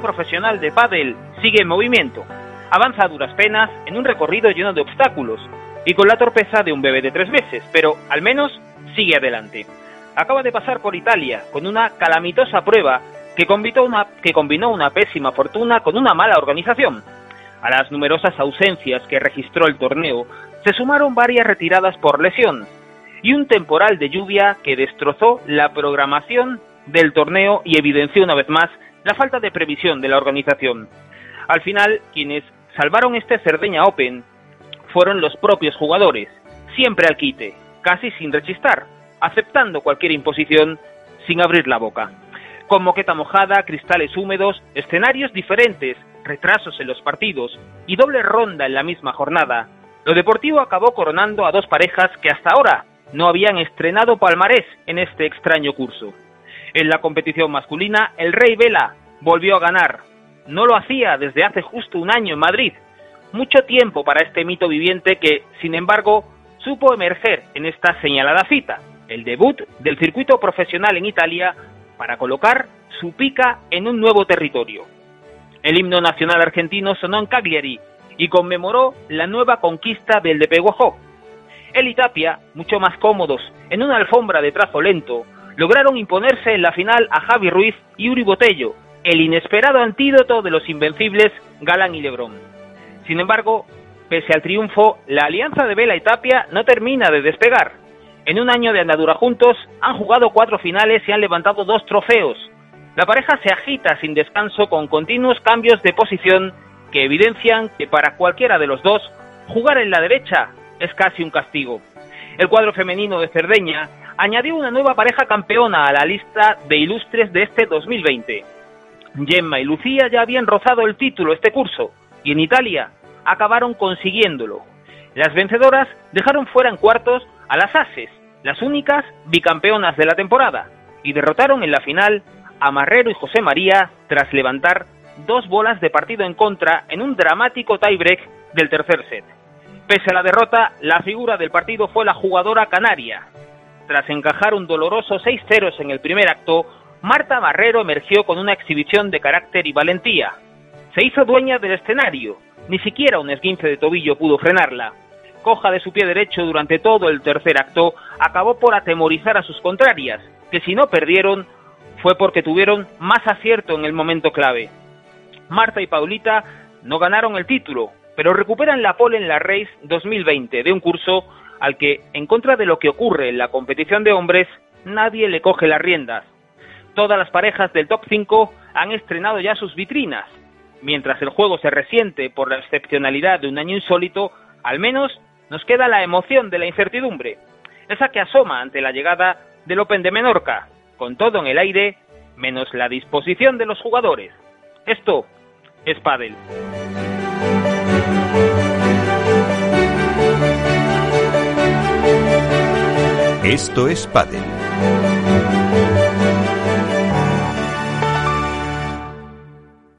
profesional de pádel sigue en movimiento. Avanza a duras penas en un recorrido lleno de obstáculos y con la torpeza de un bebé de tres meses, pero al menos sigue adelante. Acaba de pasar por Italia con una calamitosa prueba que combinó una pésima fortuna con una mala organización. A las numerosas ausencias que registró el torneo se sumaron varias retiradas por lesión y un temporal de lluvia que destrozó la programación del torneo y evidenció una vez más la falta de previsión de la organización. Al final, quienes salvaron este Cerdeña Open fueron los propios jugadores, siempre al quite, casi sin rechistar, aceptando cualquier imposición sin abrir la boca. Con moqueta mojada, cristales húmedos, escenarios diferentes, retrasos en los partidos y doble ronda en la misma jornada, lo deportivo acabó coronando a dos parejas que hasta ahora no habían estrenado palmarés en este extraño curso. En la competición masculina, el Rey Vela volvió a ganar. No lo hacía desde hace justo un año en Madrid. Mucho tiempo para este mito viviente que, sin embargo, supo emerger en esta señalada cita, el debut del circuito profesional en Italia para colocar su pica en un nuevo territorio. El himno nacional argentino sonó en Cagliari y conmemoró la nueva conquista del de Peguajó. El y Tapia, mucho más cómodos en una alfombra de trazo lento, lograron imponerse en la final a Javi Ruiz y Uri Botello, el inesperado antídoto de los invencibles Galán y Lebrón. Sin embargo, pese al triunfo, la alianza de Vela y Tapia no termina de despegar. En un año de andadura juntos, han jugado cuatro finales y han levantado dos trofeos. La pareja se agita sin descanso con continuos cambios de posición que evidencian que para cualquiera de los dos, jugar en la derecha es casi un castigo. El cuadro femenino de Cerdeña añadió una nueva pareja campeona a la lista de ilustres de este 2020. Gemma y Lucía ya habían rozado el título este curso y en Italia acabaron consiguiéndolo. Las vencedoras dejaron fuera en cuartos a las Ases, las únicas bicampeonas de la temporada, y derrotaron en la final a Marrero y José María tras levantar dos bolas de partido en contra en un dramático tiebreak del tercer set. Pese a la derrota, la figura del partido fue la jugadora canaria. Tras encajar un doloroso 6-0 en el primer acto, Marta Barrero emergió con una exhibición de carácter y valentía. Se hizo dueña del escenario, ni siquiera un esguince de tobillo pudo frenarla. Coja de su pie derecho durante todo el tercer acto, acabó por atemorizar a sus contrarias, que si no perdieron fue porque tuvieron más acierto en el momento clave. Marta y Paulita no ganaron el título, pero recuperan la pole en la Race 2020 de un curso al que, en contra de lo que ocurre en la competición de hombres, nadie le coge las riendas. Todas las parejas del top 5 han estrenado ya sus vitrinas. Mientras el juego se resiente por la excepcionalidad de un año insólito, al menos nos queda la emoción de la incertidumbre, esa que asoma ante la llegada del Open de Menorca, con todo en el aire, menos la disposición de los jugadores. Esto es Padel. Esto es Padel.